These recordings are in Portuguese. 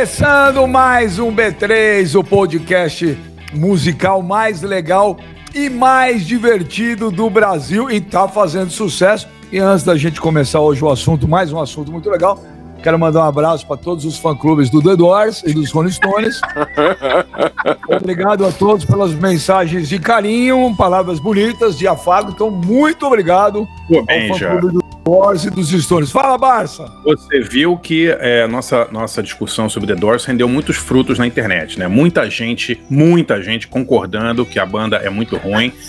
Começando mais um B3, o podcast musical mais legal e mais divertido do Brasil e tá fazendo sucesso. E antes da gente começar hoje o assunto, mais um assunto muito legal, quero mandar um abraço para todos os fã-clubes do The Doors e dos Rolling Stones. obrigado a todos pelas mensagens de carinho, palavras bonitas, de afago. Então, muito obrigado Pô, ao fã-clube do Doors e dos Stones. Fala, Barça! Você viu que é, nossa, nossa discussão sobre The Doors rendeu muitos frutos na internet, né? Muita gente, muita gente concordando que a banda é muito ruim.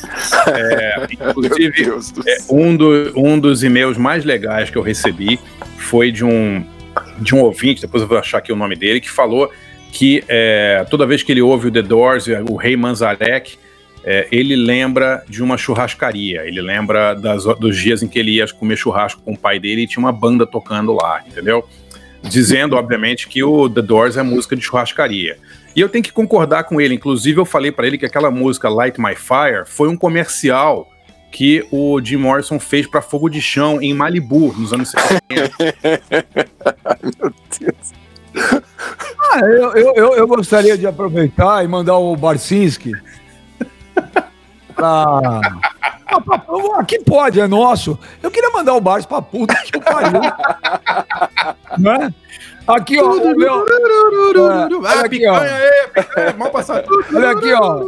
É, inclusive, é, um, do, um dos e-mails mais legais que eu recebi foi de um, de um ouvinte, depois eu vou achar aqui o nome dele, que falou que é, toda vez que ele ouve o The Doors, o Rei Manzarek, é, ele lembra de uma churrascaria, ele lembra das, dos dias em que ele ia comer churrasco com o pai dele e tinha uma banda tocando lá, entendeu? Dizendo, obviamente, que o The Doors é música de churrascaria. E eu tenho que concordar com ele, inclusive eu falei para ele que aquela música Light My Fire foi um comercial que o Jim Morrison fez para Fogo de Chão em Malibu, nos anos 70. Meu Deus. Ah, eu, eu, eu, gostaria de aproveitar e mandar o Barcinski pra... Aqui pode, é nosso. Eu queria mandar o Barça pra puta que pariu. né? Aqui, ó. Meu... é, olha aqui, ó. Olha aqui, ó.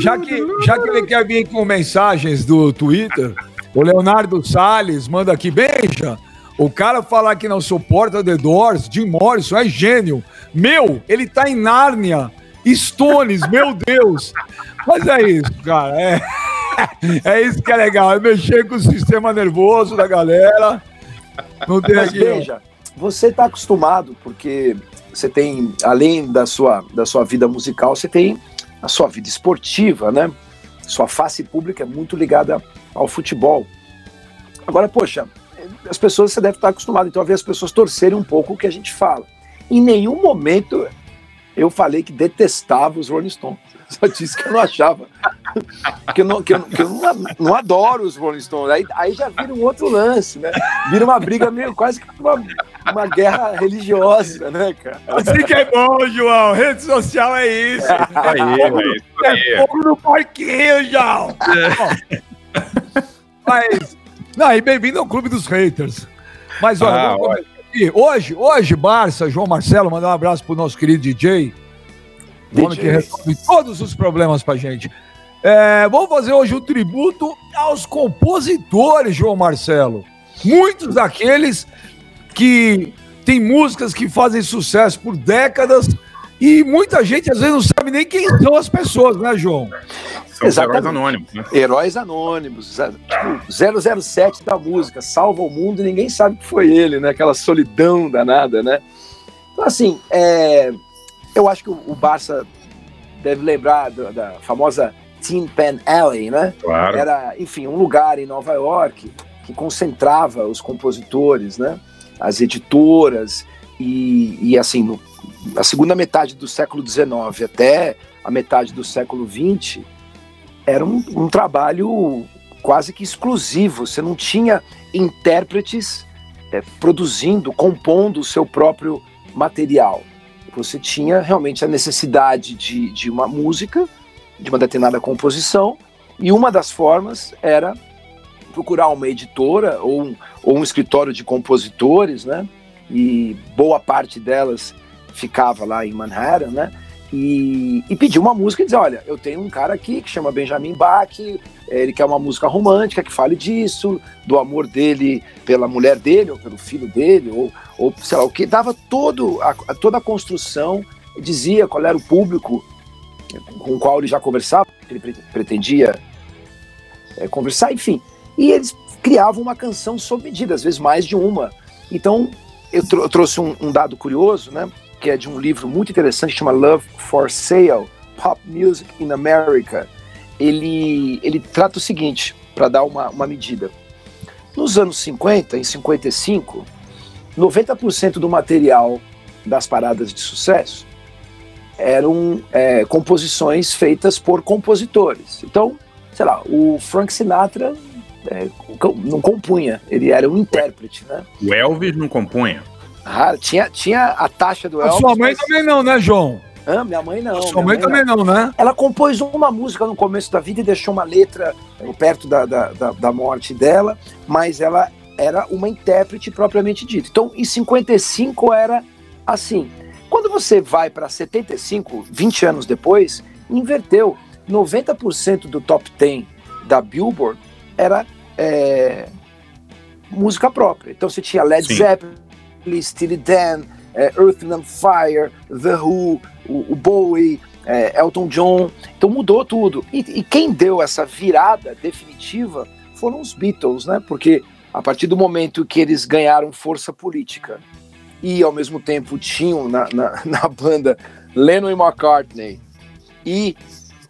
Já que, já que ele quer vir com mensagens do Twitter, o Leonardo Salles manda aqui, beija. O cara falar que não suporta The Doors, Jim Morrison, é gênio. Meu, ele tá em Nárnia. Stones, meu Deus. Mas é isso, cara. É, é isso que é legal. É mexer com o sistema nervoso da galera. Não tem Mas aqui. Veja, você está acostumado, porque você tem, além da sua, da sua vida musical, você tem a sua vida esportiva, né? Sua face pública é muito ligada ao futebol. Agora, poxa, as pessoas você deve estar acostumado então a ver as pessoas torcerem um pouco o que a gente fala. Em nenhum momento eu falei que detestava os Rolling Stones. Só disse que eu não achava. que eu não, que eu, que eu não, não, adoro os Rolling Stones. Aí, aí já vira um outro lance, né? Vira uma briga meio quase que uma, uma guerra religiosa, né, cara? Assim que é bom, João. Rede social é isso. aí, é, é fogo no parquinho, João. É. Mas. Não, e bem-vindo ao Clube dos Haters. Mas olha, ah, olha. Hoje, hoje, Barça, João Marcelo, mandar um abraço pro nosso querido DJ o homem que resolve todos os problemas pra gente. É, vamos fazer hoje um tributo aos compositores, João Marcelo. Muitos daqueles que têm músicas que fazem sucesso por décadas e muita gente às vezes não sabe nem quem são as pessoas, né, João? São Exatamente. heróis anônimos, né? Heróis anônimos. Tipo, 007 da música, salva o mundo e ninguém sabe que foi ele, né? Aquela solidão danada, né? Então, assim, é, eu acho que o, Barça deve lembrar da, da famosa Tin Pan Alley, né? Claro. Era, enfim, um lugar em Nova York que concentrava os compositores, né? As editoras e, e assim, no, na segunda metade do século XIX até a metade do século XX era um, um trabalho quase que exclusivo. Você não tinha intérpretes é, produzindo, compondo o seu próprio material. Você tinha realmente a necessidade de, de uma música, de uma determinada composição, e uma das formas era procurar uma editora ou um, ou um escritório de compositores, né? E boa parte delas ficava lá em Manhattan, né? E, e pedir uma música e dizer, olha, eu tenho um cara aqui que chama Benjamin Bach, ele quer uma música romântica que fale disso, do amor dele pela mulher dele, ou pelo filho dele, ou, ou sei lá, o que dava todo a, toda a construção, dizia qual era o público com o qual ele já conversava, que ele pretendia é, conversar, enfim. E eles criavam uma canção sob medida, às vezes mais de uma. Então, eu, tro eu trouxe um, um dado curioso, né? Que é de um livro muito interessante, chama Love for Sale, Pop Music in America. Ele, ele trata o seguinte, para dar uma, uma medida. Nos anos 50, em 55, 90% do material das paradas de sucesso eram é, composições feitas por compositores. Então, sei lá, o Frank Sinatra é, não compunha, ele era um intérprete, né? O Elvis não compunha? Rara. Tinha, tinha a taxa do Elvis. A sua mãe mas... também não, né, João? Ah, minha mãe não. Sua mãe, mãe, também não. não. né? Ela compôs uma música no começo da vida e deixou uma letra perto da, da, da, da morte dela, mas ela era uma intérprete propriamente dita. Então, em 55 era assim. Quando você vai para 75, 20 anos depois, inverteu. 90% do top 10 da Billboard era é, música própria. Então você tinha Led Sim. Zeppelin, Steely Dan, é, Earth and Fire, The Who, o, o Bowie, é, Elton John. Então mudou tudo. E, e, quem deu essa virada definitiva foram os Beatles, né? Porque a partir do momento que eles ganharam força política e ao mesmo tempo tinham na, na, na banda Lennon e McCartney e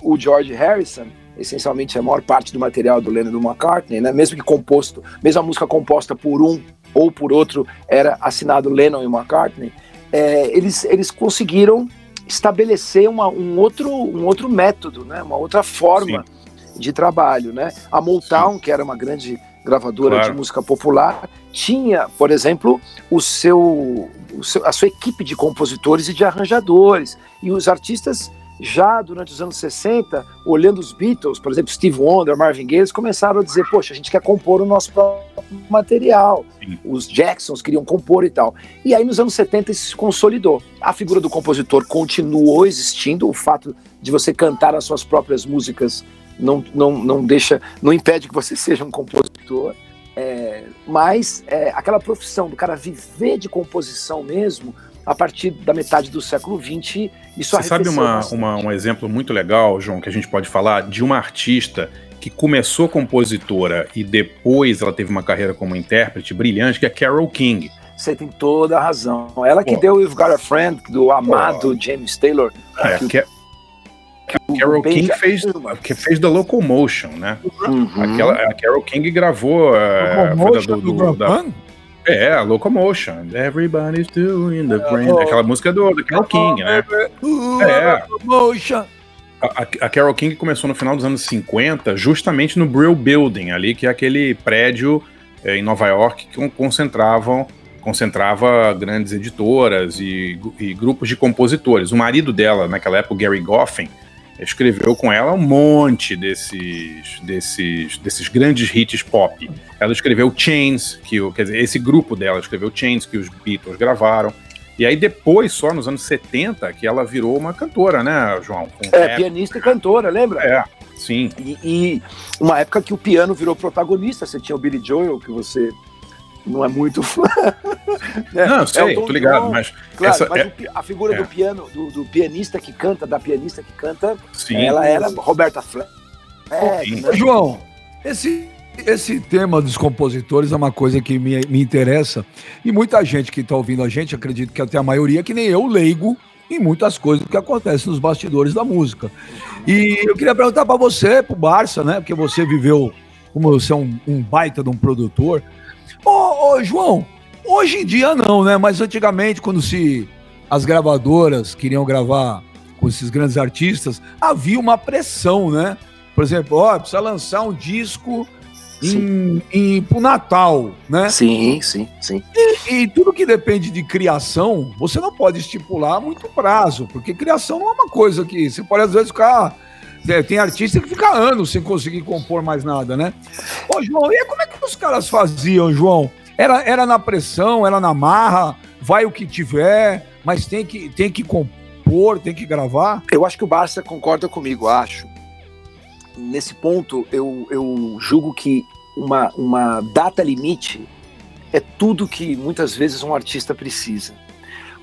o George Harrison, essencialmente a maior parte do material do Lennon e do McCartney, né? mesmo que composto, mesmo a música composta por um ou por outro era assinado Lennon e McCartney, é, eles, eles conseguiram estabelecer uma, um, outro, um outro método, né? uma outra forma Sim. de trabalho. Né? A Motown, Sim. que era uma grande gravadora claro. de música popular, tinha, por exemplo, o seu, o seu, a sua equipe de compositores e de arranjadores. E os artistas já durante os anos 60, olhando os Beatles, por exemplo, Steve Wonder, Marvin Gaye, eles começaram a dizer, poxa, a gente quer compor o nosso próprio material. Sim. Os Jacksons queriam compor e tal. E aí nos anos 70 isso se consolidou. A figura do compositor continuou existindo, o fato de você cantar as suas próprias músicas não, não, não deixa, não impede que você seja um compositor. É, mas é, aquela profissão do cara viver de composição mesmo, a partir da metade do século XX, isso Você sabe uma, uma, um exemplo muito legal, João, que a gente pode falar de uma artista que começou compositora e depois ela teve uma carreira como intérprete brilhante, que é Carole King. Você tem toda a razão. Ela que Pô. deu You've Got a Friend, do amado Pô. James Taylor. É, que, que, Carole King fez, que fez The Locomotion, né? Uhum. Aquela, a Carole King gravou. Uh, Locomotion do, do, da, é, a Locomotion. Everybody's doing the brain. Oh, Aquela música do, do Carol King, né? é. Locomotion. A, a, Carol King começou no final dos anos 50, justamente no Brill Building, ali, que é aquele prédio é, em Nova York que concentravam concentrava grandes editoras e, e, grupos de compositores. O marido dela, naquela época, Gary Goffin, escreveu com ela um monte desses, desses, desses grandes hits pop. Ela escreveu Chains, que quer dizer, esse grupo dela escreveu Chains, que os Beatles gravaram. E aí depois, só nos anos 70, que ela virou uma cantora, né, João? é, rap. pianista e cantora, lembra? É, sim. E, e, uma época que o piano virou protagonista, você tinha o Billy Joel, que você não é muito fã. né? Não, sei, é tô ligado, John, mas. Claro, essa mas é... a figura é. do piano, do, do, pianista que canta, da pianista que canta, Sim. ela era Roberta Fleck. É, né? João, esse, esse tema dos compositores é uma coisa que me, me interessa. E muita gente que está ouvindo a gente, acredito que até a maioria, que nem eu, leigo em muitas coisas que acontecem nos bastidores da música. E eu queria perguntar para você, para o Barça, né? Porque você viveu, como você é um, um baita de um produtor. Ô, ô, João, hoje em dia não, né? Mas antigamente, quando se as gravadoras queriam gravar com esses grandes artistas, havia uma pressão, né? Por exemplo, ó, precisa lançar um disco em, em, pro Natal, né? Sim, sim, sim. E, e, tudo que depende de criação, você não pode estipular muito prazo, porque criação não é uma coisa que você pode às vezes ficar. É, tem artista que fica anos sem conseguir compor mais nada, né? Ô, João, e como é que os caras faziam, João? Era, era na pressão, era na marra, vai o que tiver, mas tem que, tem que compor, tem que gravar? Eu acho que o Barça concorda comigo, acho. Nesse ponto, eu, eu julgo que uma, uma data limite é tudo que muitas vezes um artista precisa.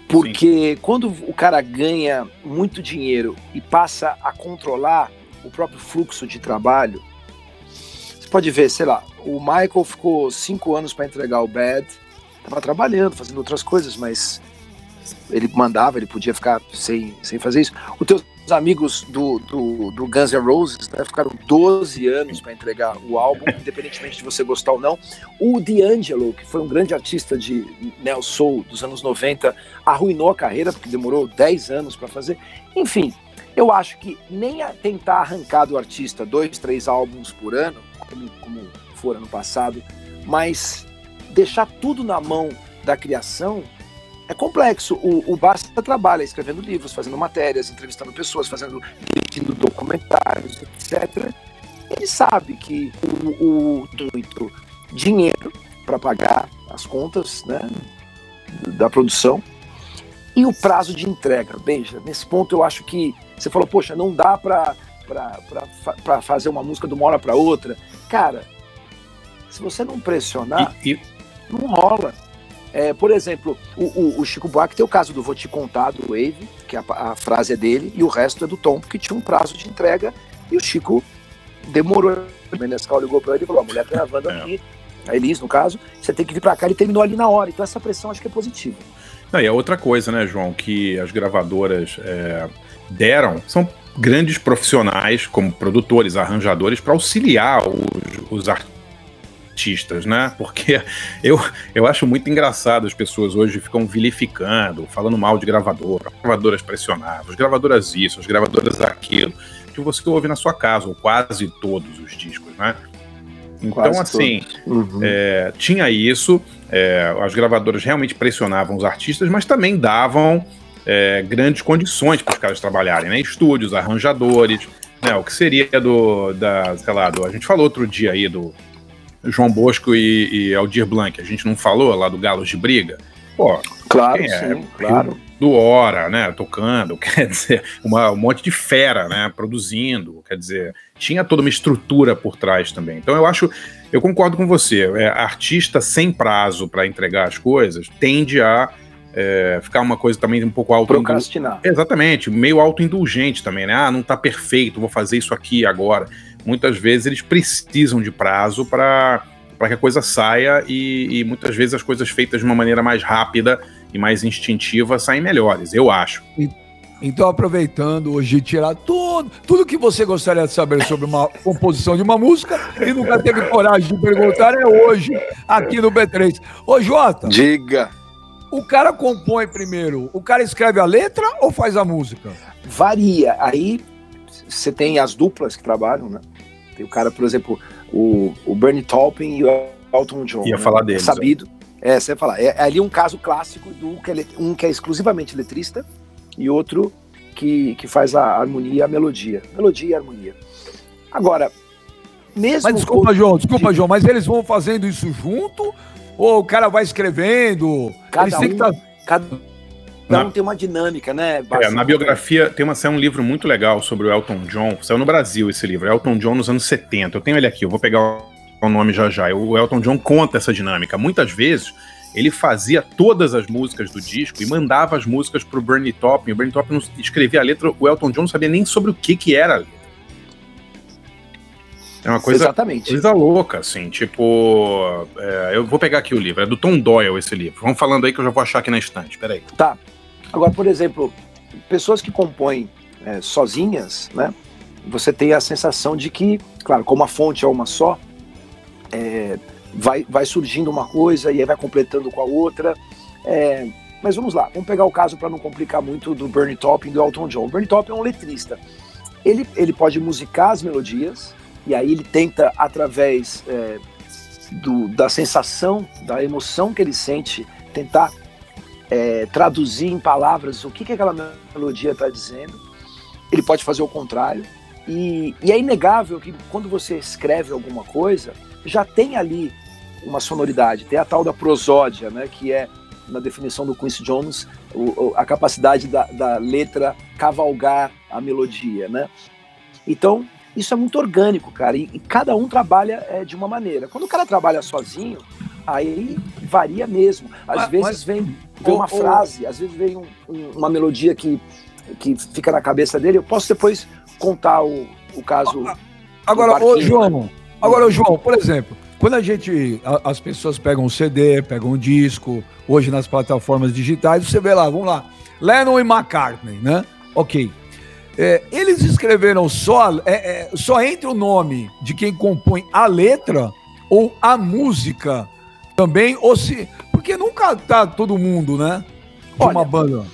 Porque Sim. quando o cara ganha muito dinheiro e passa a controlar o próprio fluxo de trabalho, você pode ver, sei lá, o Michael ficou cinco anos para entregar o Bad, tava trabalhando, fazendo outras coisas, mas ele mandava, ele podia ficar sem, sem fazer isso. Os teus amigos do, do, do Guns N' Roses né, ficaram 12 anos para entregar o álbum, independentemente de você gostar ou não. O D'Angelo, que foi um grande artista de neo soul dos anos 90, arruinou a carreira porque demorou 10 anos para fazer. Enfim, eu acho que nem tentar arrancar do artista dois, três álbuns por ano, como, como for ano passado, mas deixar tudo na mão da criação é complexo. O, o Basta trabalha escrevendo livros, fazendo matérias, entrevistando pessoas, fazendo dirigindo documentários, etc. Ele sabe que o, o dinheiro para pagar as contas né, da produção e o prazo de entrega. Beija, nesse ponto eu acho que você falou, poxa, não dá para fazer uma música de uma hora para outra. Cara, se você não pressionar, e, e... não rola. É, por exemplo, o, o, o, Chico Buarque tem o caso do Vou Te Contar, do Wave, que a, a, frase é dele, e o resto é do Tom, que tinha um prazo de entrega, e o Chico demorou. O Menescal ligou para ele e falou: a mulher tá gravando é. aqui, a Elis, no caso, você tem que vir para cá. Ele terminou ali na hora, então essa pressão acho que é positiva. Não, e a outra coisa, né, João, que as gravadoras é, deram são grandes profissionais, como produtores, arranjadores, para auxiliar os, os artistas artistas, né? Porque eu, eu acho muito engraçado as pessoas hoje ficam vilificando, falando mal de gravadora, gravadoras pressionavam, as gravadoras isso, as gravadoras aquilo, que você ouve na sua casa, ou quase todos os discos, né? Então, quase assim, uhum. é, tinha isso, é, as gravadoras realmente pressionavam os artistas, mas também davam é, grandes condições para os caras trabalharem, né? Estúdios, arranjadores, né? O que seria do, da, sei lá, do, a gente falou outro dia aí do João Bosco e, e Aldir Blanc, a gente não falou lá do Galos de Briga? Pô, claro, é? sim, claro. Do Hora, né, tocando, quer dizer, uma, um monte de fera, né, produzindo, quer dizer, tinha toda uma estrutura por trás também. Então eu acho, eu concordo com você, é, artista sem prazo para entregar as coisas tende a é, ficar uma coisa também um pouco auto Procrastinar. Exatamente, meio autoindulgente também, né? Ah, não tá perfeito, vou fazer isso aqui agora muitas vezes eles precisam de prazo para que a coisa saia e, e, muitas vezes as coisas feitas de uma maneira mais rápida e mais instintiva saem melhores, eu acho. Então, aproveitando hoje, tirar tudo, tudo que você gostaria de saber sobre uma composição de uma música e nunca teve coragem de perguntar, é hoje, aqui no B3. Ô, Jota. Diga. O cara compõe primeiro, o cara escreve a letra ou faz a música? Varia. Aí você tem as duplas que trabalham, né? Tem o cara, por exemplo, o, o Bernie Taupin e o Elton John. Ia né? falar deles. É sabido. É, você ia falar. É, é, ali um caso clássico do que é, um que é exclusivamente letrista e outro que, que faz a harmonia e a melodia. Melodia e harmonia. Agora, mesmo. Mas desculpa, João, desculpa, de... João, mas eles vão fazendo isso junto? Ou o cara vai escrevendo? Cada eles um, que tá... cada Cada um tem uma dinâmica, né? É, na biografia tem uma, um livro muito legal sobre o Elton John. Saiu no Brasil esse livro, Elton John nos anos 70. Eu tenho ele aqui, eu vou pegar o nome já já. O Elton John conta essa dinâmica. Muitas vezes ele fazia todas as músicas do disco e mandava as músicas pro Bernie Taupin. O Bernie Taupin escrevia a letra, o Elton John não sabia nem sobre o que que era a letra. É uma coisa, Exatamente. coisa louca, assim, tipo. É, eu vou pegar aqui o livro, é do Tom Doyle esse livro. Vamos falando aí que eu já vou achar aqui na estante, peraí. Tá. Agora, por exemplo, pessoas que compõem é, sozinhas, né? Você tem a sensação de que, claro, como a fonte é uma só, é, vai, vai surgindo uma coisa e aí vai completando com a outra. É, mas vamos lá, vamos pegar o caso para não complicar muito do Bernie Taupin e do Elton John. O Bernie Taupin é um letrista. Ele, ele pode musicar as melodias e aí ele tenta, através é, do, da sensação, da emoção que ele sente, tentar é, traduzir em palavras o que, que aquela melodia está dizendo. Ele pode fazer o contrário. E, e, é inegável que quando você escreve alguma coisa, já tem ali uma sonoridade. Tem a tal da prosódia, né, que é, na definição do Quincy Jones, o, a capacidade da, da letra cavalgar a melodia. Né? Então, isso é muito orgânico, cara, e, e cada um trabalha é, de uma maneira. Quando o cara trabalha sozinho, aí varia mesmo. Às mas, vezes mas, vem, vem uma frase, às vezes vem um, um, uma melodia que, que fica na cabeça dele. Eu posso depois contar o, o caso. Agora, ô João, agora, ô João, por exemplo, quando a gente. A, as pessoas pegam um CD, pegam um disco, hoje nas plataformas digitais, você vê lá, vamos lá, Lennon e McCartney, né? Ok. É, eles escreveram só, é, é, só entre o nome de quem compõe a letra ou a música também, ou se. Porque nunca tá todo mundo, né? De Olha, uma banda.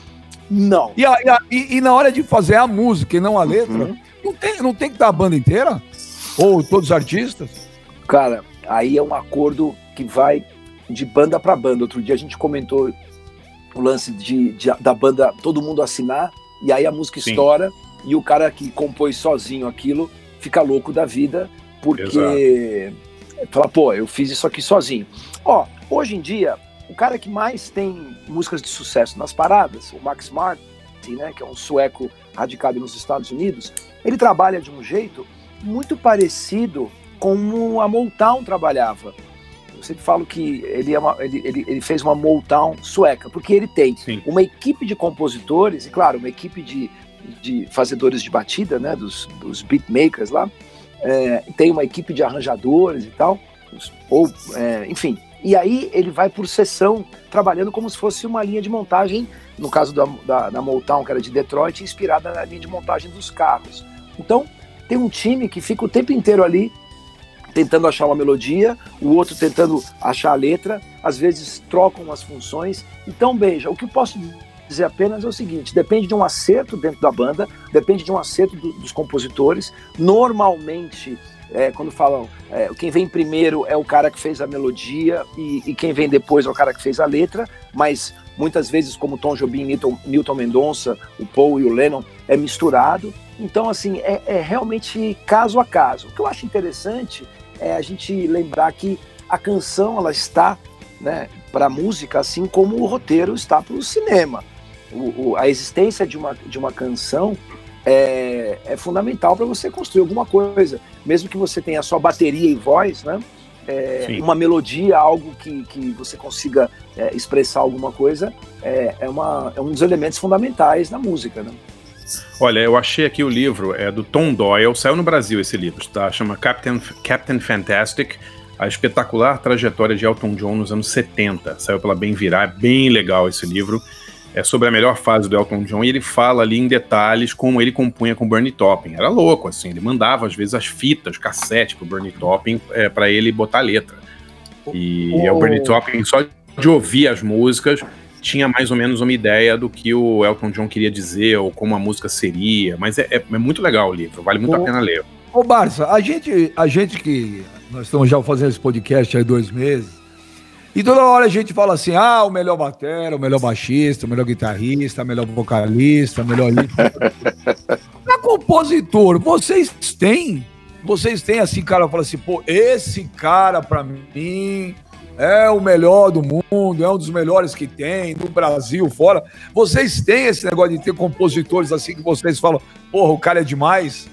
Não. E, a, e, a, e, e, na hora de fazer a música e não a letra, uhum. não, tem, não tem que estar a banda inteira? Ou todos os artistas? Cara, aí é um acordo que vai de banda para banda. Outro dia a gente comentou o lance de, de, da banda todo mundo assinar e aí a música Sim. estoura e o cara que compôs sozinho aquilo fica louco da vida porque Exato. Fala, pô, eu fiz isso aqui sozinho. Ó, hoje em dia, o cara que mais tem músicas de sucesso nas paradas, o Max Martin, né, que é um sueco radicado nos Estados Unidos, ele trabalha de um jeito muito parecido como a Motown trabalhava. Eu sempre falo que ele, é uma, ele, ele, ele, fez uma Motown sueca, porque ele tem Sim. uma equipe de compositores, e claro, uma equipe de, de fazedores de batida, né, dos, dos beatmakers lá, é, tem uma equipe de arranjadores e tal, ou, é, enfim. E aí ele vai por sessão, trabalhando como se fosse uma linha de montagem, no caso da, da, da Motown, que era de Detroit, inspirada na linha de montagem dos carros. Então, tem um time que fica o tempo inteiro ali tentando achar uma melodia, o outro tentando achar a letra, às vezes trocam as funções. Então, beija, o que eu posso dizer apenas é o seguinte: depende de um acerto dentro da banda, depende de um acerto do, dos compositores. Normalmente, é, quando falam é, quem vem primeiro é o cara que fez a melodia e, e, quem vem depois é o cara que fez a letra, mas muitas vezes, como Tom Jobim, Newton, Mendonça, o Paul e o Lennon, é misturado. Então, assim, é, é realmente caso a caso. O que eu acho interessante é a gente lembrar que a canção ela está né, para a música, assim como o roteiro está para o cinema. O, a existência de uma, de uma canção é, é fundamental para você construir alguma coisa. Mesmo que você tenha só bateria e voz, né? É, uma melodia, algo que, que você consiga é, expressar alguma coisa, é, é, uma, é um dos elementos fundamentais na música. Né? Olha, eu achei aqui o livro, é do Tom Doyle, saiu no Brasil esse livro, tá? Chama Captain, Captain Fantastic, a espetacular trajetória de Elton John nos anos 70. Saiu pela Bem Virar, é bem legal esse livro. É sobre a melhor fase do Elton John e ele fala ali em detalhes como ele compunha com Bernie Topping. Era louco, assim, ele mandava às vezes as fitas, cassete pro Bernie Topping é, para ele botar letra. E oh. o Bernie Topping só de ouvir as músicas tinha mais ou menos uma ideia do que o Elton John queria dizer ou como a música seria. Mas é, é, é muito legal o livro, vale muito ô, a pena ler. Ô, Barça, a gente, a gente que. Nós estamos já fazendo esse podcast há dois meses. E toda hora a gente fala assim: ah, o melhor batera, o melhor baixista, o melhor guitarrista, o melhor vocalista, o melhor. Pra compositor, vocês têm? Vocês têm assim, cara, fala assim, pô, esse cara pra mim é o melhor do mundo, é um dos melhores que tem, no Brasil, fora. Vocês têm esse negócio de ter compositores assim que vocês falam, porra, o cara é demais?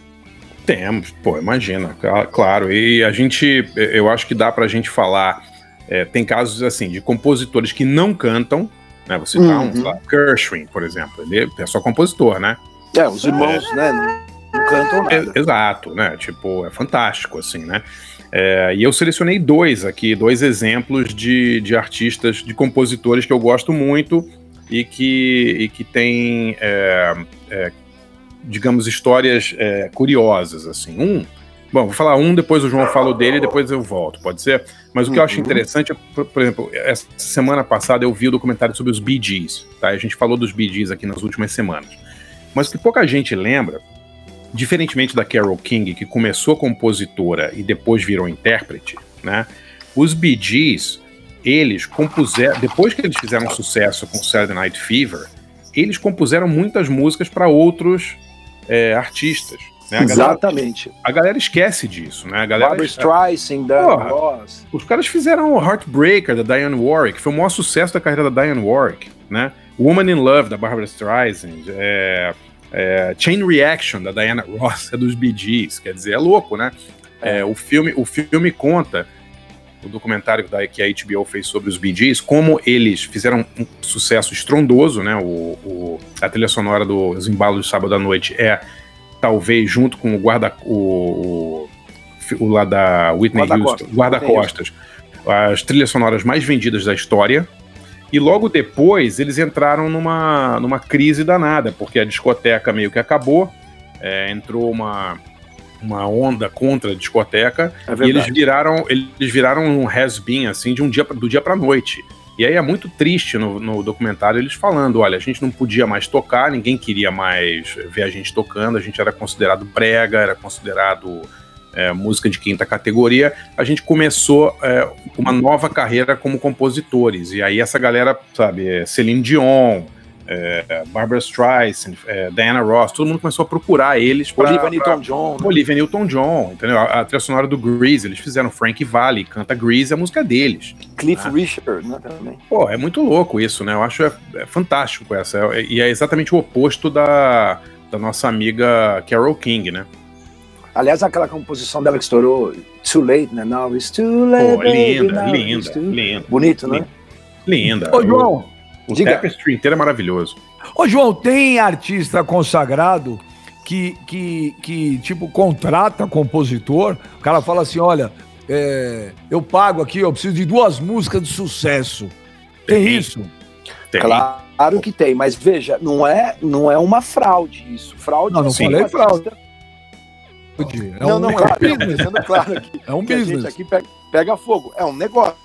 Temos, pô, imagina, claro. E a gente, eu acho que dá pra gente falar. É, tem casos assim de compositores que não cantam, né? Você tá uhum. um lá, Gershwin, por exemplo, ele é só compositor, né? É, os irmãos, é, né? Não cantam nada. É, exato, né? Tipo, é fantástico, assim, né? É, e eu selecionei dois aqui, dois exemplos de, de artistas, de compositores que eu gosto muito e que, e que têm, é, é, digamos, histórias é, curiosas. assim. Um, bom, vou falar um, depois o João fala o dele, depois eu volto, pode ser? Mas o que uhum. eu acho uhum. interessante é, por, por, exemplo, essa semana passada eu vi o documentário sobre os Bee Gees, tá? A gente falou dos Bee Gees aqui nas últimas semanas. Mas o que pouca gente lembra diferentemente da Carole King, que começou compositora e depois virou intérprete, né? Os Bee Gees, eles compuseram, depois que eles fizeram sucesso com Saturday Night Fever, eles compuseram muitas músicas para outros é, artistas. Né? A Exatamente. Galera, a galera esquece disso, né? A galera, Barbra Streisand, Diana Ross. Os caras fizeram o Heartbreaker, da Diane Warwick, foi o maior sucesso da carreira da Diane Warwick, né? Woman in Love, da Barbara Streisand, é, é, Chain Reaction, da Diana Ross, é dos Bee Gees, quer dizer, é louco, né? É, o, filme, o filme conta, o documentário que a HBO fez sobre os Bee Gees, como eles fizeram um sucesso estrondoso, né? O, o a trilha sonora dos Embalos de Sábado à Noite é, talvez, junto com o guarda... o, o, o lá da Whitney guarda Houston, guarda-costas, as trilhas sonoras mais vendidas da história, e logo depois eles entraram numa, numa crise danada, porque a discoteca meio que acabou, é, entrou uma, uma onda contra a discoteca. É e eles viraram eles viraram um has-been assim de um dia do dia para noite. E aí é muito triste no, no, documentário eles falando, olha, a gente não podia mais tocar, ninguém queria mais ver a gente tocando, a gente era considerado brega, era considerado é, música de quinta categoria, a gente começou é, uma nova carreira como compositores. E aí essa galera, sabe, é, Celine Dion, é, Barbara Streisand, é, Diana Ross, todo mundo começou a procurar eles para Olivia Newton-John. Né? Olivia Newton-John, entendeu? A, a trilha sonora do Grease, eles fizeram Frank Valley, canta Grease, a música deles. Cliff né? Richard, né, também. Pô, é muito louco isso, né? Eu acho é, é fantástico essa. É, e é exatamente o oposto da, da nossa amiga Carol King, né? Aliás, aquela composição dela que estourou, Too Late, né? Now it's too late. Pô, linda, linda, linda. Bonito, né? Linda. Ô, João, o Diga. tapestry inteiro é maravilhoso. Ô, João, tem artista consagrado que, que, que tipo, contrata compositor, o cara fala assim, olha, é, eu pago aqui, eu preciso de duas músicas de sucesso. Tem, tem isso? Tem. Claro que tem, mas veja, não é, não é uma fraude isso. Fraude não, não falei fraude. É não, um não, claro, é, claro aqui, é um business. A gente aqui pega, pega fogo. É um negócio.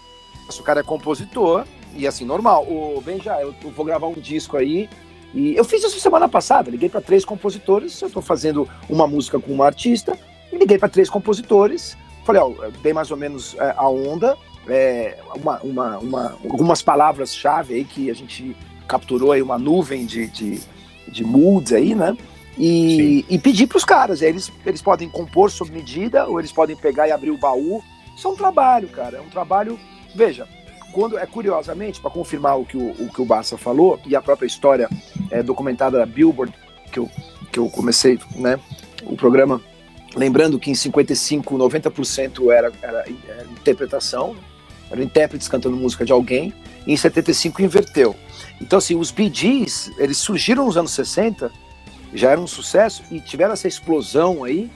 O cara é compositor, e assim, normal. O Benja, eu, vou gravar um disco aí. E eu fiz isso semana passada. Liguei para três compositores. Eu estou fazendo uma música com uma artista. E liguei para três compositores. Falei, ó, dei mais ou menos é, a onda. É, uma, uma, uma, algumas palavras-chave aí que a gente capturou aí, uma nuvem de, de, de moods aí, né? E, e pedir para os caras. Eles, eles podem compor sob medida ou eles podem pegar e abrir o baú. Isso é um trabalho, cara. É um trabalho. Veja, quando é curiosamente, para confirmar o que o, o, que o Barça falou, e a própria história é, documentada da Billboard, que eu, que eu comecei né, o programa, lembrando que em 55, 90% era, era, era interpretação, eram intérpretes cantando música de alguém, e em 75 inverteu. Então, assim, os Bee eles surgiram nos anos 60, já eram um sucesso, e tiveram essa explosão aí,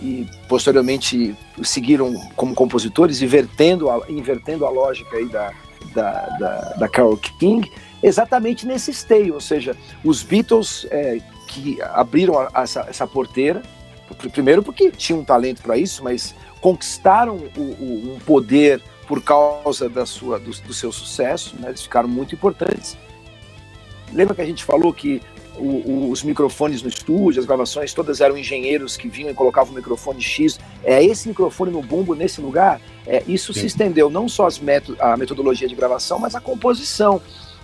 e posteriormente seguiram como compositores, invertendo a, invertendo a lógica aí da, da, da, da Carole King, exatamente nesse esteio, ou seja, os Beatles é, que abriram a, essa, essa porteira, primeiro porque tinham um talento para isso, mas conquistaram o, o, um poder por causa da sua, do, do seu sucesso, né? eles ficaram muito importantes. Lembra que a gente falou que o, o, os microfones no estúdio, as gravações, todas eram engenheiros que vinham e colocavam o microfone X. É esse microfone no bumbo nesse lugar. É, isso Sim. se estendeu não só as a metodologia de gravação, mas a composição.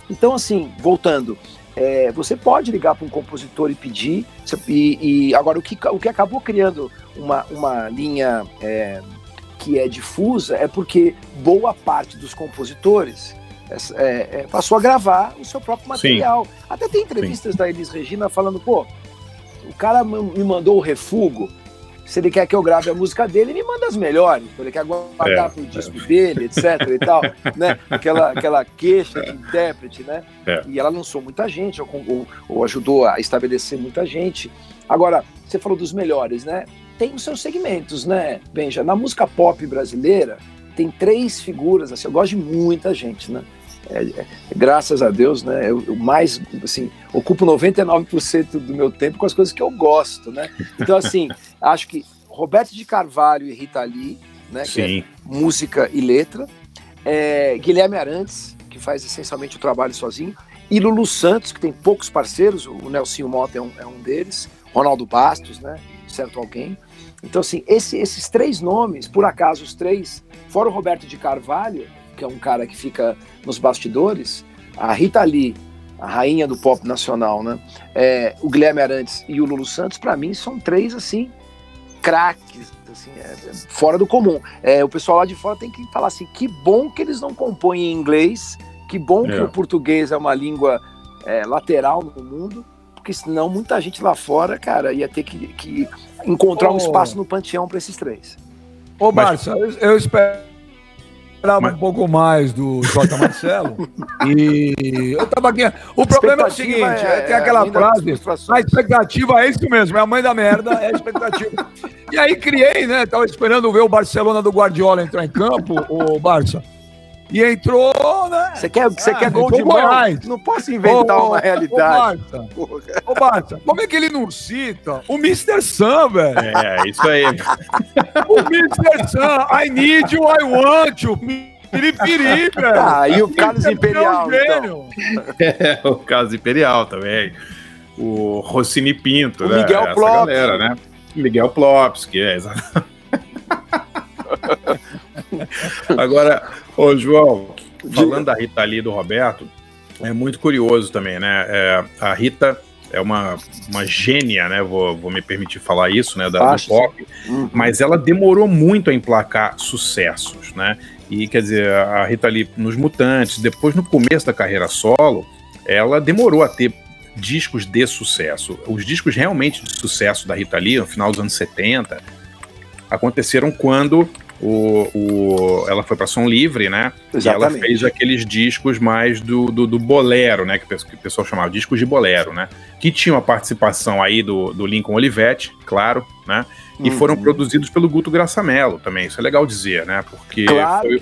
Então, assim, voltando, é, você pode ligar para um compositor e pedir. E, e, agora o que, o que acabou criando uma, uma linha é, que é difusa é porque boa parte dos compositores é, é, passou a gravar o seu próprio material. Sim. Até tem entrevistas Sim. da Elis Regina falando, pô, o cara me mandou o refugo. Se ele quer que eu grave a música dele, me manda as melhores. Ele quer guardar é, pro disco é. dele, etc. e tal, né? Aquela, aquela queixa de intérprete, né? É. E ela lançou muita gente, ou, ou, ou ajudou a estabelecer muita gente. Agora, você falou dos melhores, né? Tem os seus segmentos, né, Benja? Na música pop brasileira, tem três figuras, assim, eu gosto de muita gente, né? É, é, graças a Deus, né? Eu, eu, mais, assim, ocupo 99% do meu tempo com as coisas que eu gosto, né? Então, assim, acho que Roberto de Carvalho e Rita Lee, né? Sim. É música e letra. É, Guilherme Arantes, que faz essencialmente o trabalho sozinho. E Lulu Santos, que tem poucos parceiros, o Nelsinho Mota é um, é um deles. Ronaldo Bastos, né? Certo alguém. Então, assim, esse, esses três nomes, por acaso os três, fora o Roberto de Carvalho, que é um cara que fica nos bastidores, a Rita Lee, a rainha do pop nacional, né? É, o Guilherme Arantes e o Lulu Santos, para mim, são três, assim, craques, assim, é, é fora do comum. É, o pessoal lá de fora tem que falar assim, que bom que eles não compõem em inglês, que bom que é. o português é uma língua é, lateral no mundo, porque senão muita gente lá fora, cara, ia ter que, que encontrar oh. um espaço no panteão para esses três. Ô, Márcio, eu, eu espero esperava Mas... um pouco mais do J. Marcelo. e eu tava aqui. O problema é o seguinte: é, é, tem aquela frase. A expectativa é isso mesmo, é a mãe da merda, é a expectativa. e aí criei, né? Tava esperando ver o Barcelona do Guardiola entrar em campo, o Barça. E entrou, né? Você quer, você ah, quer gol de Moraes? Não posso inventar ô, uma realidade. Ô, Barça, ô, Barça, como é que ele não cita o Mr. Sam, velho? É, isso aí. o Mr. Sam, I need you, I want you. Piripiri, velho. Ah, e o Carlos Imperial, então. É, o Carlos Imperial também. O Rossini Pinto, o né? Miguel Plops. Galera, né? Miguel Plops, que é exatamente. Agora, ô João, falando da Rita Lee e do Roberto, é muito curioso também, né? É, a Rita é uma, uma gênia, né? Vou, vou me permitir falar isso, né? Da, do pop. Uhum. Mas ela demorou muito a emplacar sucessos, né? E quer dizer, a Rita Lee nos Mutantes, depois no começo da carreira solo, ela demorou a ter discos de sucesso. Os discos realmente de sucesso da Rita Lee, no final dos anos 70, aconteceram quando o, o, ela foi para Som Livre, né? Exatamente. E ela fez aqueles discos mais do, do, do, bolero, né? Que o pessoal chamava discos de bolero, né? Que tinham a participação aí do, do Lincoln Olivetti, claro, né? E uhum. foram produzidos pelo Guto Graçamelo também. Isso é legal dizer, né? Porque claro foi,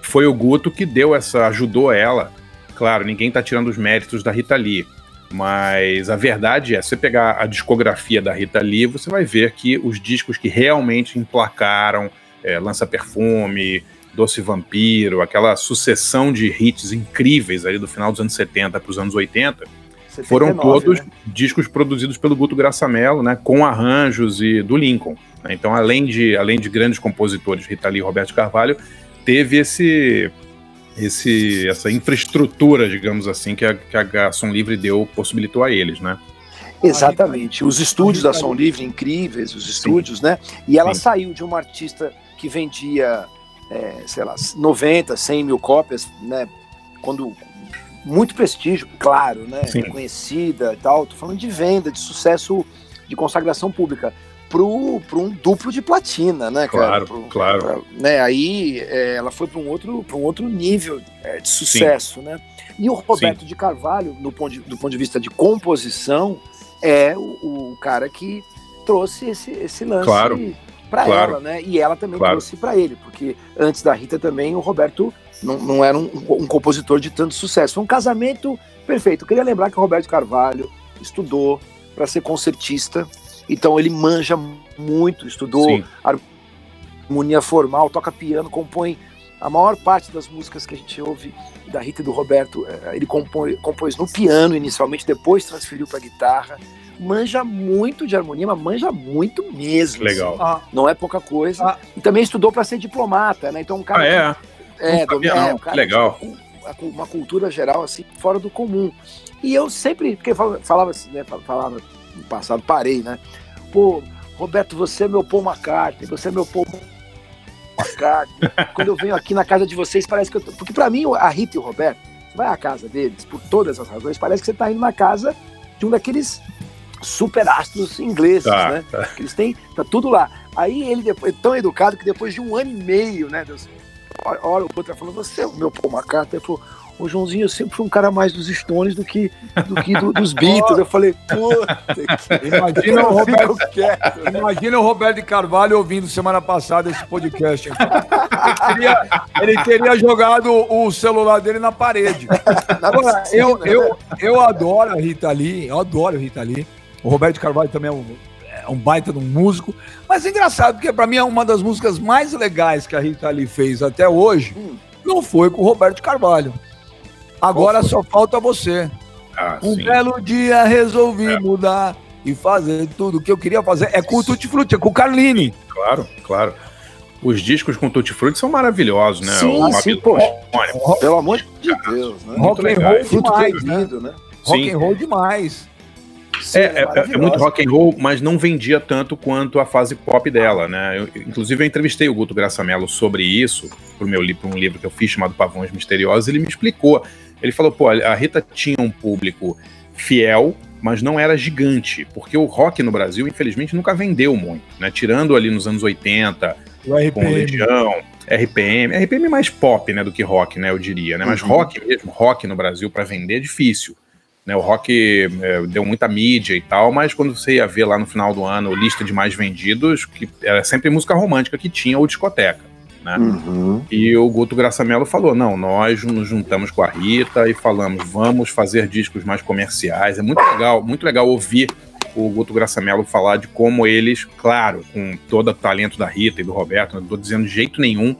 foi o Guto que deu essa, ajudou ela. Claro, ninguém tá tirando os méritos da Rita Lee. Mas a verdade é, se você pegar a discografia da Rita Lee, você vai ver que os discos que realmente emplacaram, é, Lança Perfume, Doce Vampiro, aquela sucessão de hits incríveis ali do final dos anos 70 para os anos 80, 79, foram todos né? discos produzidos pelo Guto Graçamelo, né, com arranjos e do Lincoln. Né? Então, além de, além de grandes compositores, Rita Lee e Roberto Carvalho, teve esse, esse, essa infraestrutura, digamos assim, que a, que a Som Livre deu, possibilitou a eles, né? Exatamente. Os estúdios da Som Livre, incríveis, os estúdios, Sim. né? E ela Sim. saiu de uma artista que vendia, é, sei lá, 90, 100 mil cópias, né? Quando muito prestígio, claro, né? Sim. Conhecida e tal. Tô falando de venda, de sucesso, de consagração pública. Para um duplo de platina, né, cara? Claro, pro, claro. Pra, né, aí é, ela foi para um outro, um outro nível é, de sucesso, Sim. né? E o Roberto Sim. de Carvalho, no ponto de, do ponto de vista de composição, é o, o cara que trouxe esse, esse lance claro para claro. ela, né? E ela também claro. trouxe para ele, porque antes da Rita também o Roberto não, não era um, um, compositor de tanto sucesso. Foi um casamento perfeito. Eu queria lembrar que o Roberto Carvalho estudou para ser concertista, então ele manja muito, estudou Sim. harmonia formal, toca piano, compõe a maior parte das músicas que a gente ouve da Rita e do Roberto, eh, ele compõe, compôs no piano inicialmente, depois transferiu para guitarra manja muito de harmonia, mas manja muito mesmo. Legal. Assim. Ah. Não é pouca coisa. Ah. E também estudou para ser diplomata, né? Então um cara. Ah, é? É, do, é um cara Legal. Com uma cultura geral, assim, fora do comum. E eu sempre, porque falava assim, né? Falava no passado, parei, né? Pô, Roberto, você é meu Paul McCartney, você é meu Paul McCartney. Quando eu venho aqui na casa de vocês, parece que eu tô. Porque para mim, a Rita e o Roberto, você vai à casa deles, por todas as razões, parece que você tá indo na casa de um daqueles super astros ingleses, tá, né? Tá. Eles têm, tá tudo lá. Aí ele depois, é tão educado que depois de um ano e meio, né, Deus, hora ou outra falou, você é o meu Paul McCartney, ele falou, o Joãozinho, eu sempre fui um cara mais dos Stones do que, do que do, dos Beatles. Eu falei, puta, imagina o, Roberto, imagina o Roberto de Carvalho ouvindo semana passada esse podcast. Ele teria, ele teria jogado o celular dele na parede. Agora, eu, eu, eu adoro a Rita Lee, eu adoro a Rita Lee. O Roberto Carvalho também é um, é um baita de um músico. Mas é engraçado, porque para mim é uma das músicas mais legais que a Rita Lee fez até hoje. Hum. Não foi com o Roberto Carvalho. Agora só falta você. Ah, um sim. belo dia resolvi é. mudar e fazer tudo o que eu queria fazer. É com o Tutti Frutti, é com o Carlini. Claro, claro. Os discos com Tutti Frutti são maravilhosos, né? Sim, o sim, pô. Pelo amor de Deus, né? Rock and roll demais, né? né? Rock and roll demais. Sim, é, é, é, muito rock and roll, mas não vendia tanto quanto a fase pop dela, né? Eu, inclusive, eu entrevistei o Guto Graçamelo sobre isso, livro, um livro que eu fiz chamado Pavões Misteriosos, ele me explicou. Ele falou, pô, a Rita tinha um público fiel, mas não era gigante, porque o rock no Brasil, infelizmente, nunca vendeu muito, né? Tirando ali nos anos 80, com Legião, RPM, RPM é mais pop, né, do que rock, né, eu diria, né? Mas uhum. rock mesmo, rock no Brasil para vender é difícil. Né, o rock é, deu muita mídia e tal, mas quando você ia ver lá no final do ano lista de mais vendidos, que era sempre música romântica que tinha ou discoteca. Né? Uhum. E o Guto Graçamelo falou: não, nós nos juntamos com a Rita e falamos, vamos fazer discos mais comerciais. É muito legal, muito legal ouvir o Guto Graçamelo falar de como eles, claro, com todo o talento da Rita e do Roberto, não estou dizendo de jeito nenhum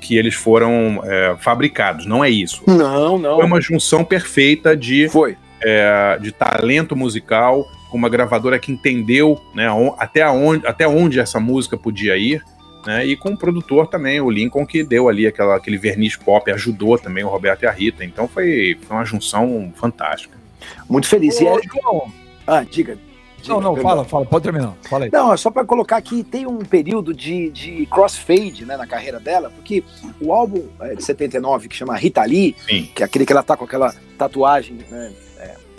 que eles foram é, fabricados, não é isso. Não, não. Foi uma junção perfeita de Foi é, de talento musical, com uma gravadora que entendeu né, até, onde, até onde essa música podia ir, né? E com o produtor também, o Lincoln, que deu ali aquela, aquele verniz pop, ajudou também o Roberto e a Rita. Então foi, foi uma junção fantástica. Muito feliz. Ô, e é... Ah, diga. Não, não, fala, fala, pode terminar. Fala aí. Não, é só para colocar aqui, tem um período de, de crossfade né, na carreira dela, porque o álbum é, de 79, que chama Rita Lee, Sim. que é aquele que ela tá com aquela tatuagem né,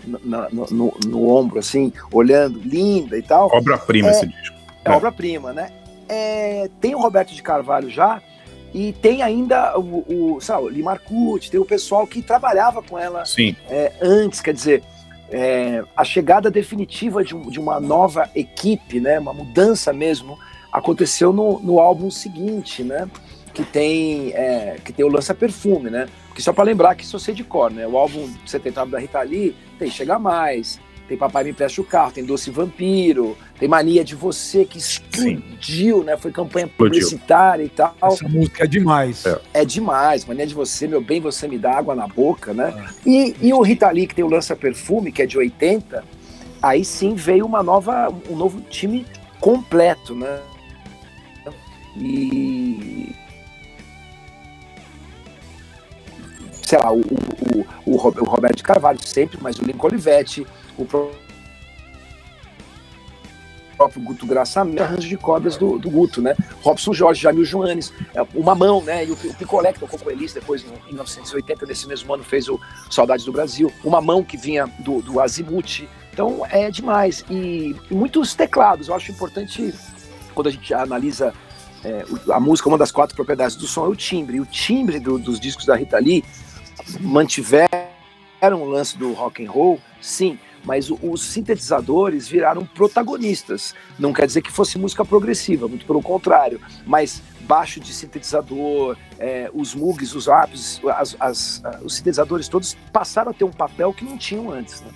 é, no, no, no, ombro, assim, olhando, linda e tal. Obra-prima é, esse disco. É, é. obra-prima, né? É, tem o Roberto de Carvalho já, e tem ainda o, o, sabe, o Limarcucci, tem o pessoal que trabalhava com ela é, antes, quer dizer, é, a chegada definitiva de, de, uma nova equipe, né, uma mudança mesmo, aconteceu no, no álbum seguinte, né, que tem, é, que tem o Lança Perfume, né, porque só para lembrar que isso eu sei de cor, né, o álbum 79 da Rita Lee tem Chega Mais, tem Papai Me Empresta o Carro, tem Doce Vampiro, tem Mania de Você, que explodiu, Sim. né? Foi campanha publicitária e tal. Essa música é demais. É. é. demais. Mania de Você, Meu Bem, Você Me Dá Água na Boca, né? É. E, e o Rita Lee, que tem o Lança Perfume, que é de 80, aí sim veio uma nova, um novo time completo, né? E, sei lá, o, o, o, o Roberto de Carvalho sempre, mas o Lincoln Olivetti, o próprio Guto Graça arranjo de cordas do, do Guto, né? Robson Jorge, Jamil Joanes, é, o Mamão, né? E o, o Picolé, que tocou com depois em 1980, nesse mesmo ano, fez o Saudades do Brasil. O Mamão, que vinha do, do Azimuth. Então é demais. E, e muitos teclados. Eu acho importante, quando a gente analisa é, a música, uma das quatro propriedades do som é o timbre. E o timbre do, dos discos da Rita Lee mantiveram o lance do rock and roll, sim, mas os sintetizadores viraram protagonistas. Não quer dizer que fosse música progressiva, muito pelo contrário, mas baixo de sintetizador, é, os Moogs, os APs, as, as, os sintetizadores todos passaram a ter um papel que não tinham antes. Né?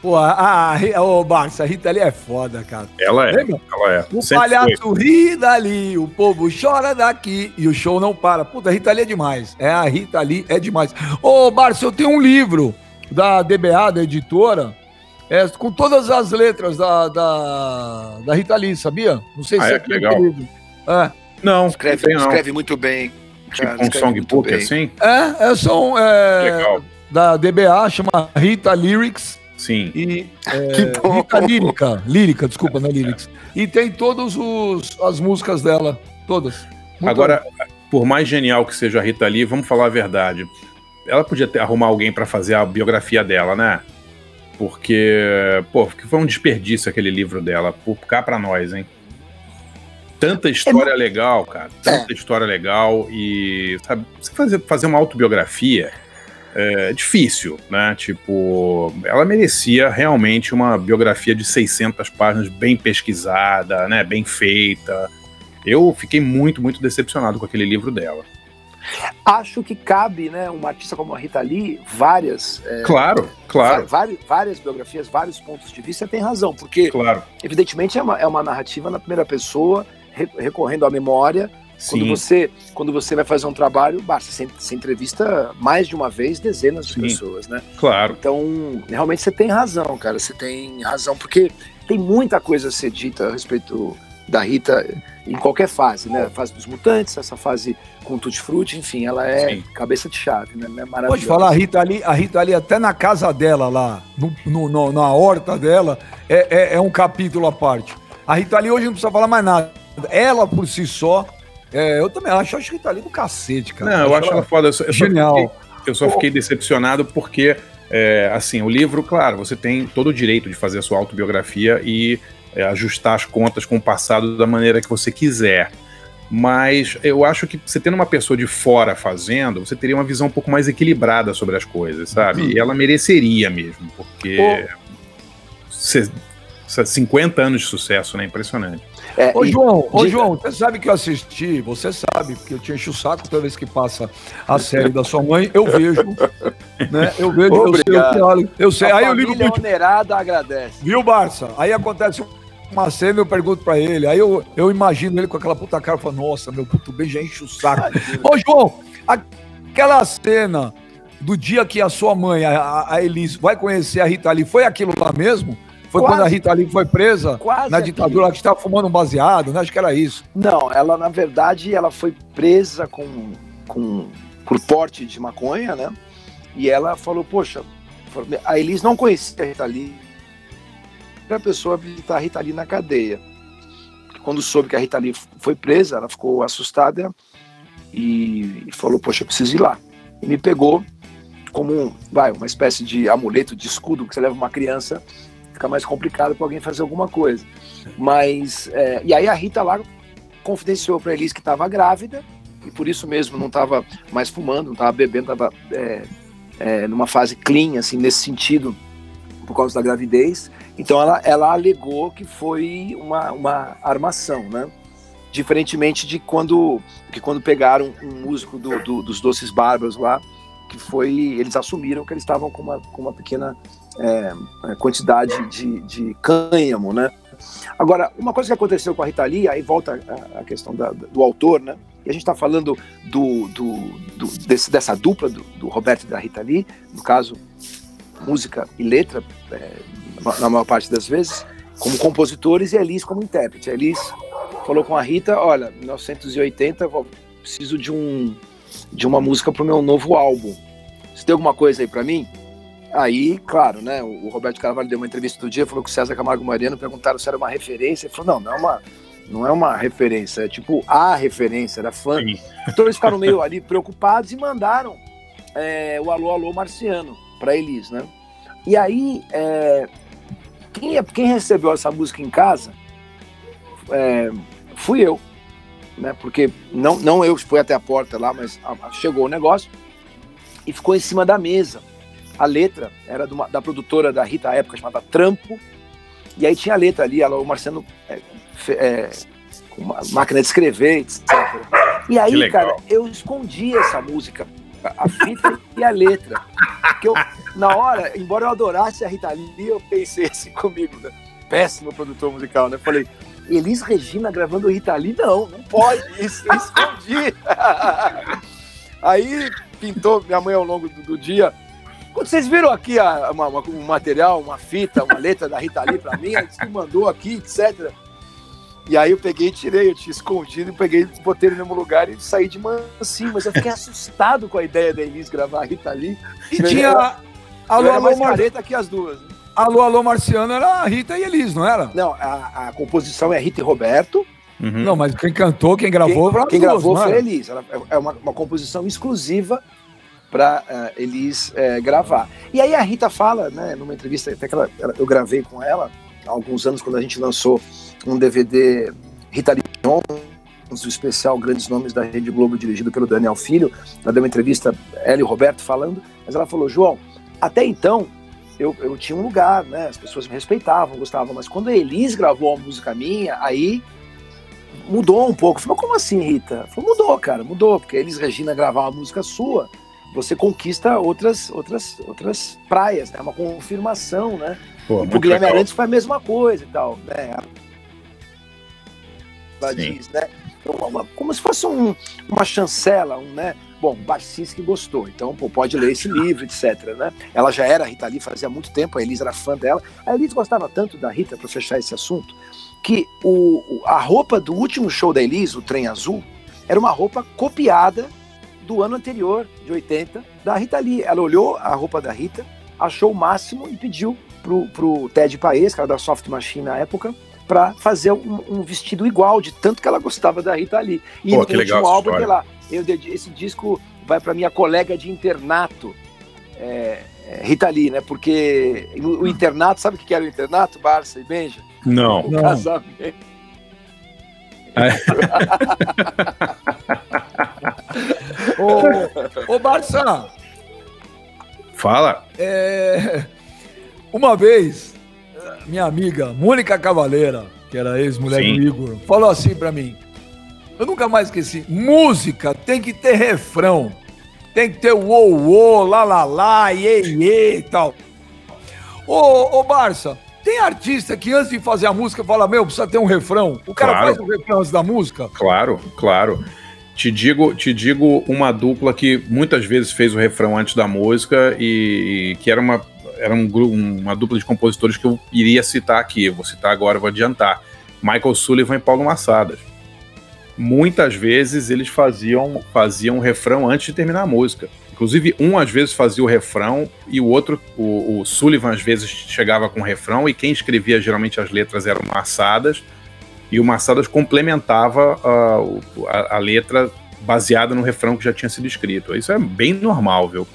Pô, a, a, o Barça, a Rita ali é foda, cara. Ela é, Lembra? ela é. O Sempre palhaço foi. ri dali, o povo chora daqui e o show não para. Puta, a Rita ali é demais. É, a Rita ali é demais. Ô, Barça, eu tenho um livro da DBA, da editora, é, com todas as letras da, da, da Rita Lee, sabia? Não sei ah, se é, que legal. É. Não, escreve, não. escreve muito bem. Cara, tipo um songbook assim? É, é som é, legal. da DBA, chama Rita Lyrics. Sim. E, é, Rita Lírica, Lírica, desculpa, não é Lyrics. E tem todas as músicas dela, todas. Muito Agora, bom. por mais genial que seja a Rita Lee, vamos falar a verdade. Ela podia ter, arrumar alguém para fazer a biografia dela, né? Porque, pô, foi um desperdício aquele livro dela, por cá pra nós, hein? Tanta história é, legal, cara. Tanta é. história legal e, sabe, você fazer, fazer uma autobiografia é difícil, né? Tipo, ela merecia realmente uma biografia de 600 páginas bem pesquisada, né? Bem feita. Eu fiquei muito, muito decepcionado com aquele livro dela. Acho que cabe, né, uma artista como a Rita Lee, várias. É, claro, claro. Várias, várias, biografias, vários pontos de vista, tem razão, porque, claro. evidentemente, é uma, é uma narrativa na primeira pessoa, recorrendo à memória. Sim. Quando você, quando você vai fazer um trabalho, basta, você, você entrevista mais de uma vez dezenas de Sim. pessoas, né? Claro. Então, realmente você tem razão, cara, você tem razão, porque tem muita coisa a ser dita a respeito da Rita em qualquer fase, né? A fase dos mutantes, essa fase com Tutti Frutti, enfim, ela é Sim. cabeça de chave, né? É maravilhosa. Pode falar, a Rita ali, a Rita ali até na casa dela lá, no, no, no, na horta dela, é, é, é, um capítulo à parte. A Rita ali hoje não precisa falar mais nada. Ela por si só, é, eu também acho, acho a Rita ali do cacete, cara. Não, eu, acho ela foda. Eu só, Genial. Fiquei, eu só fiquei decepcionado porque, é, assim, o livro, claro, você tem todo o direito de fazer a sua autobiografia e é, ajustar as contas com o passado da maneira que você quiser. Mas eu acho que você tendo uma pessoa de fora fazendo, você teria uma visão um pouco mais equilibrada sobre as coisas, sabe? Uhum. E ela mereceria mesmo, porque. Oh. 50 anos de sucesso, né? Impressionante. É, ô, João, ô, João, você sabe que eu assisti, você sabe, porque eu te encho o saco toda vez que passa a série da sua mãe, eu vejo. né? Eu vejo, Obrigado. eu sei, eu sei. A aí eu ligo pro. onerada agradece. Viu, Barça? Aí acontece uma cena eu pergunto pra ele. Aí eu, eu imagino ele com aquela puta cara e falo, nossa, meu puto bem já enche o saco. Ô, João, aquela cena do dia que a sua mãe, a, a Elis, vai conhecer a Rita ali, foi aquilo lá mesmo? Foi quase, quando a Rita Lee foi presa na ditadura, aqui. que estava fumando um baseado, né? Acho que era isso. Não, ela, na verdade, ela foi presa com, com, por porte de maconha, né? E ela falou, poxa, a Elis não conhecia a Rita Lee. A pessoa visitar a Rita Lee na cadeia. Quando soube que a Rita Lee foi presa, ela ficou assustada e, e falou, poxa, eu preciso ir lá. E me pegou como vai, uma espécie de amuleto, de escudo que você leva uma criança, fica mais complicado para alguém fazer alguma coisa. Mas, é, e aí a Rita lá confidenciou para Elis que estava grávida, e por isso mesmo não estava mais fumando, não estava bebendo, estava é, é, numa fase clean, assim, nesse sentido, por causa da gravidez. Então ela, ela alegou que foi uma, uma armação, né? Diferentemente de quando, que quando pegaram um músico do, do, dos Doces Bárbaros lá, que foi eles assumiram que eles estavam com uma, com uma pequena é, é, quantidade de, de cânhamo, né? Agora, uma coisa que aconteceu com a Rita Lee, aí volta a, questão da, do autor, né? E a gente está falando do, do, do desse, dessa dupla do, do, Roberto e da Rita Lee, no caso, música e letra, é, na maior parte das vezes, como compositores e a Elis como intérprete. A Elis falou com a Rita, olha, 1980, preciso de um de uma música para o meu novo álbum. Você tem alguma coisa aí para mim? Aí, claro, né? O Roberto Carvalho deu uma entrevista do dia, falou que o César Camargo Mariano perguntaram se era uma referência. Ele falou: não, não é uma, não é uma referência, é tipo a referência, era fã. Sim. Então eles ficaram meio ali preocupados e mandaram é, o Alô Alô Marciano para Elis, né? E aí, é, quem, é, quem recebeu essa música em casa é, fui eu né? Porque não, não eu fui até a porta lá, mas chegou o negócio e ficou em cima da mesa. A letra era uma, da produtora da Rita à época, chamada Trampo, e aí tinha a letra ali, ela, o Marciano é, é, com uma máquina de escrever, etc. E aí, cara, eu escondi essa música, a fita e a letra. Porque eu, na hora, embora eu adorasse a Rita Lee, eu pensei assim comigo, né? péssimo produtor musical, né? Falei, Elis Regina gravando Rita Lee, não, não pode isso, eu escondi. Aí pintou minha mãe ao longo do, do dia. Quando vocês viram aqui a, uma, uma, um material, uma fita, uma letra da Rita Lee para mim, ela disse que mandou aqui, etc. E aí eu peguei e tirei, eu tinha escondido, peguei, botei no mesmo lugar e saí de mansinho, mas eu fiquei assustado com a ideia da Elis gravar a Rita Lee. E tinha. Alô, alô, mais careta que as duas. Né? Alô, Alô Marciano era a Rita e Elis, não era? Não, a, a composição é Rita e Roberto. Uhum. Não, mas quem cantou, quem gravou, quem, quem gravou foi a Elis. Ela, é uma, uma composição exclusiva para uh, eh, Elis uh, gravar. E aí a Rita fala, né, numa entrevista até que ela, ela, eu gravei com ela há alguns anos quando a gente lançou um DVD Rita Lee Jones, o especial Grandes Nomes da Rede Globo dirigido pelo Daniel Filho. Ela deu uma entrevista, ela e o Roberto falando, mas ela falou, João, até então eu, eu tinha um lugar, né? As pessoas me respeitavam, gostavam, mas quando a Elis gravou a música minha, aí mudou um pouco. Falei, como assim, Rita? Falei, mudou, cara, mudou, porque a Elis Regina gravar uma música sua, você conquista outras outras outras praias, né? Uma confirmação, né? Pô, e o Guilherme legal. Arantes foi a mesma coisa e tal, né? Ela diz, né? Então, uma, como se fosse um, uma chancela, um, né? Bom, que gostou, então pô, pode ler esse livro, etc. Né? Ela já era Rita Lee fazia muito tempo, a Elisa era fã dela. A Elisa gostava tanto da Rita, para fechar esse assunto, que o, a roupa do último show da Elisa, o Trem Azul, era uma roupa copiada do ano anterior, de 80, da Rita Lee. Ela olhou a roupa da Rita, achou o máximo e pediu pro, pro Ted Paes, que era da Soft Machine na época, para fazer um, um, vestido igual, de tanto que ela gostava da Rita Lee. E Pô, no último álbum, lá, eu, esse disco vai para minha colega de internato, é, é, Rita Lee, né? Porque o, o, internato, sabe o que era o internato, Barça e Benja? Não. O casamento. É. ô, ô Barça! Fala! É, uma vez, minha amiga Mônica Cavaleira, que era ex-mulher do Igor, falou assim para mim: eu nunca mais esqueci. Música tem que ter refrão. Tem que ter o o, lá, lá, lá, iê, iê e tal. Ô, ô, Barça, tem artista que antes de fazer a música fala, meu, precisa ter um refrão. O cara claro. faz o refrão antes da música? Claro, claro. Te digo, te digo uma dupla que muitas vezes fez o refrão antes da música e, e que era uma era um grupo, uma dupla de compositores que eu iria citar aqui. Eu vou citar agora, vou adiantar. Michael Sullivan e Paulo Massadas. Muitas vezes eles faziam faziam um refrão antes de terminar a música. Inclusive, um às vezes fazia o refrão e o outro, o, o Sullivan, às vezes chegava com o refrão e quem escrevia geralmente as letras eram Massadas e o Massadas complementava uh, a, a, letra baseada no refrão que já tinha sido escrito. Isso é bem normal, viu?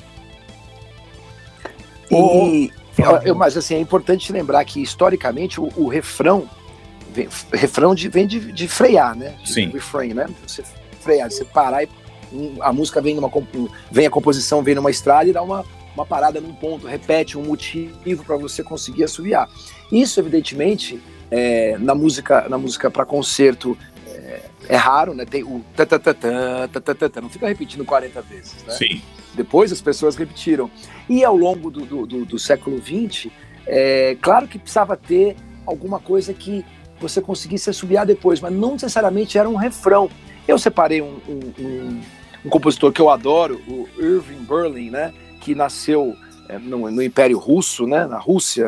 E, eu, mas assim, é importante lembrar que historicamente o, o refrão vem, refrão de, vem de, de frear, né? De Sim. Refrain, né? Você frear, você parar e a música vem numa vem a composição vem numa estrada e dá uma, uma parada num ponto, repete um motivo para você conseguir assobiar. Isso evidentemente é, na música na música para concerto é, é, raro, né? Tem o ta ta ta ta ta ta não fica repetindo 40 vezes, né? Sim. Depois as pessoas repetiram. E ao longo do, do, do, do século XX, é, claro que precisava ter alguma coisa que você conseguisse assobiar depois, mas não necessariamente era um refrão. Eu separei um, um, um um compositor que eu adoro, o Irving Berlin, né, que nasceu é, no, no, Império Russo, né, na Rússia,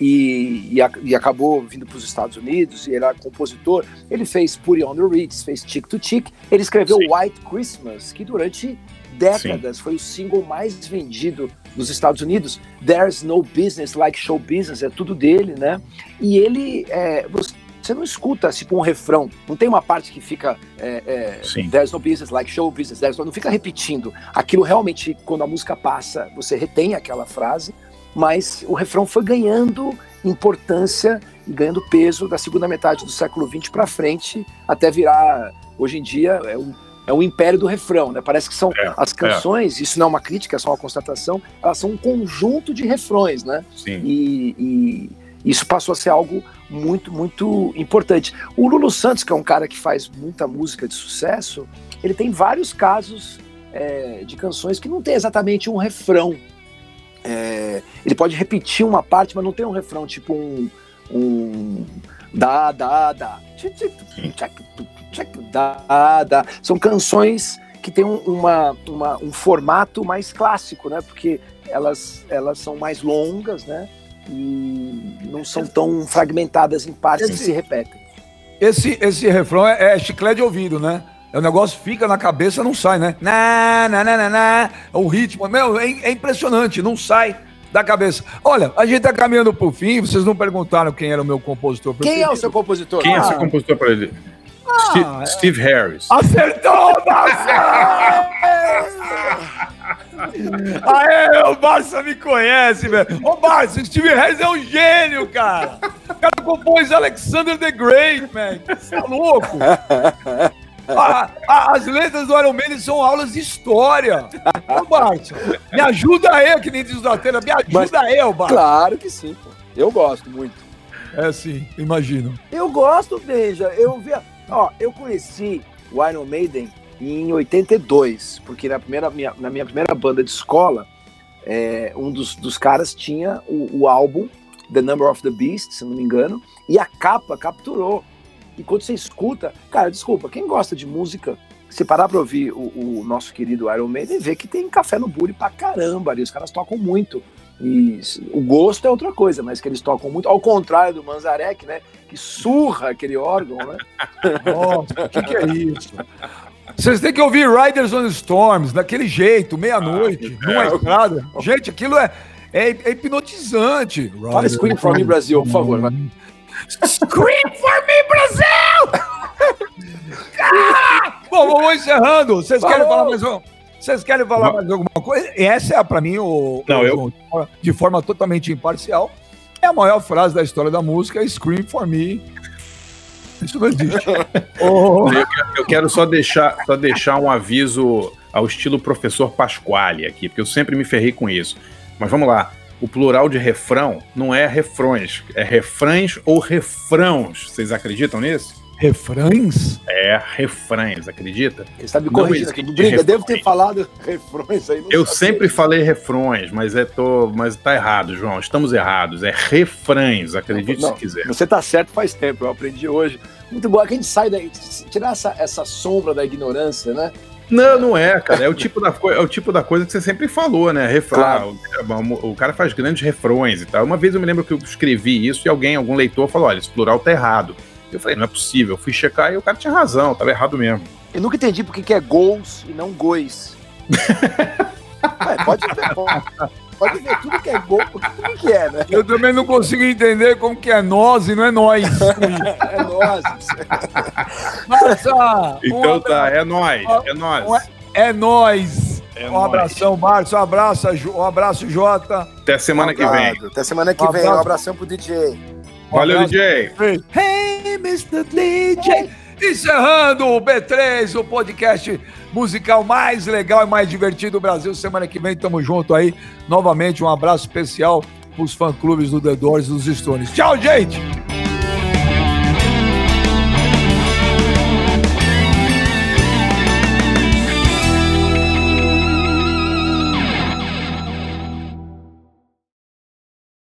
e, e, a, e, acabou vindo para os Estados Unidos, e era compositor. Ele fez Put on the Ritz, fez Tick to Tick, ele escreveu Sim. White Christmas, que durante décadas Sim. foi o single mais vendido nos Estados Unidos. There's no business like show business, é tudo dele, né? E ele, é, você você não escuta tipo um refrão, não tem uma parte que fica é, é, there's no business like show business, there's no, não fica repetindo. Aquilo realmente, quando a música passa, você retém aquela frase, mas o refrão foi ganhando importância e ganhando peso da segunda metade do século XX para frente, até virar, hoje em dia, é um, é um império do refrão, né? Parece que são é, as é. canções, isso não é uma crítica, é só uma constatação, elas são um conjunto de refrões, né? Sim. E, e isso passou a ser algo muito, muito importante. O Lulu Santos, que é um cara que faz muita música de sucesso, ele tem vários casos é, de canções que não tem exatamente um refrão. É, ele pode repetir uma parte, mas não tem um refrão, tipo um. um da, da, da. Da, da. São canções que têm uma, uma, um formato mais clássico, né? Porque elas, elas são mais longas, né? E não são tão fragmentadas em partes esse, que se repetem. Esse, esse refrão é, é chiclete de ouvido, né? O negócio fica na cabeça, não sai, né? Na, na, na, na, na. O ritmo, meu, é, é, impressionante, não sai da cabeça. Olha, a gente tá caminhando pro fim, vocês não perguntaram quem era o meu compositor preferido. Quem é o seu compositor? Quem ah. é o seu compositor preferido? Ah, Steve, é. Steve Harris. Acertou, Márcia! Aê, o Barça me conhece, velho. Ô, Barça, Steve Harris é um gênio, cara. O cara compôs Alexander the Great, man. Você é louco? A, a, as letras do Iron Maiden são aulas de história. Ô, Barça, me ajuda aí, que nem diz o Datena. Me ajuda Mas, aí, ô, Barça. Claro que sim, pô. Eu gosto muito. É sim, imagino. Eu gosto, veja. Eu vi. Ó, eu conheci o Iron Maiden em 82, porque na, primeira, minha, na minha primeira banda de escola, é, um dos, dos caras tinha o, o, álbum The Number of the Beast, se não me engano, e a capa capturou. E quando você escuta, cara, desculpa, quem gosta de música, se parar pra ouvir o, o nosso querido Iron Maiden, vê que tem café no buri pra caramba ali, os caras tocam muito. E o gosto é outra coisa, mas que eles tocam muito, ao contrário do Manzarek, né? Que surra aquele órgão, né? Nossa, o que, que é isso? Vocês têm que ouvir Riders on Storms, daquele jeito, meia-noite, ah, numa estrada. Gente, aquilo é, é, é hipnotizante. Fala Scream for Me Brasil, por favor. Scream for Me Brasil! Bom, vamos encerrando. Vocês querem falar mais um? Vocês querem falar mais alguma coisa? Essa é, para mim, o, Não, o, eu... de forma totalmente imparcial, é a maior frase da história da música, Scream for Me isso não existe. oh. eu, eu, quero só deixar, só deixar um aviso ao estilo professor Pasquale aqui, porque eu sempre me ferrei com isso. Mas vamos lá. O plural de refrão não é refrões, é refrães ou refrãos. Vocês acreditam nisso? Refrães? É, refrães, acredita? Ele sabe corrigir aqui. Briga, devo ter falado refrões aí. Eu sempre falei refrões, mas, é, tô, mas tá errado, João. Estamos errados. É refrães, acredite não, se quiser. Você tá certo faz tempo, eu aprendi hoje. Muito bom, é que a gente sai daí, tirar essa, essa sombra da ignorância, né? Não, não é, cara. É o tipo da, é o tipo da coisa que você sempre falou, né? Refrão. Claro. O, o, cara faz grandes refrões e tal. Uma vez eu me lembro que eu escrevi isso e alguém, algum leitor, falou: olha, esse plural tá errado. Eu falei, não é possível. Eu fui checar e o cara tinha razão, tava errado mesmo. Eu nunca entendi porque que é gols e não gois. é, pode, pode, pode ver tudo que é gol, porque tudo que é, né? Eu também não consigo entender como que é nós e não é nós. é nós. Márcia! Então um tá, é nós, é nós. É nós. É um abração, Márcio. Um abraço, um abraço, Jota. Até semana que vem. Até semana que um vem. Um abração pro DJ. Valeu, DJ. Hey, Mr. DJ. Encerrando o B3, o podcast musical mais legal e mais divertido do Brasil. Semana que vem tamo junto aí. Novamente, um abraço especial pros fã-clubes do The Doors e dos Stones. Tchau, gente!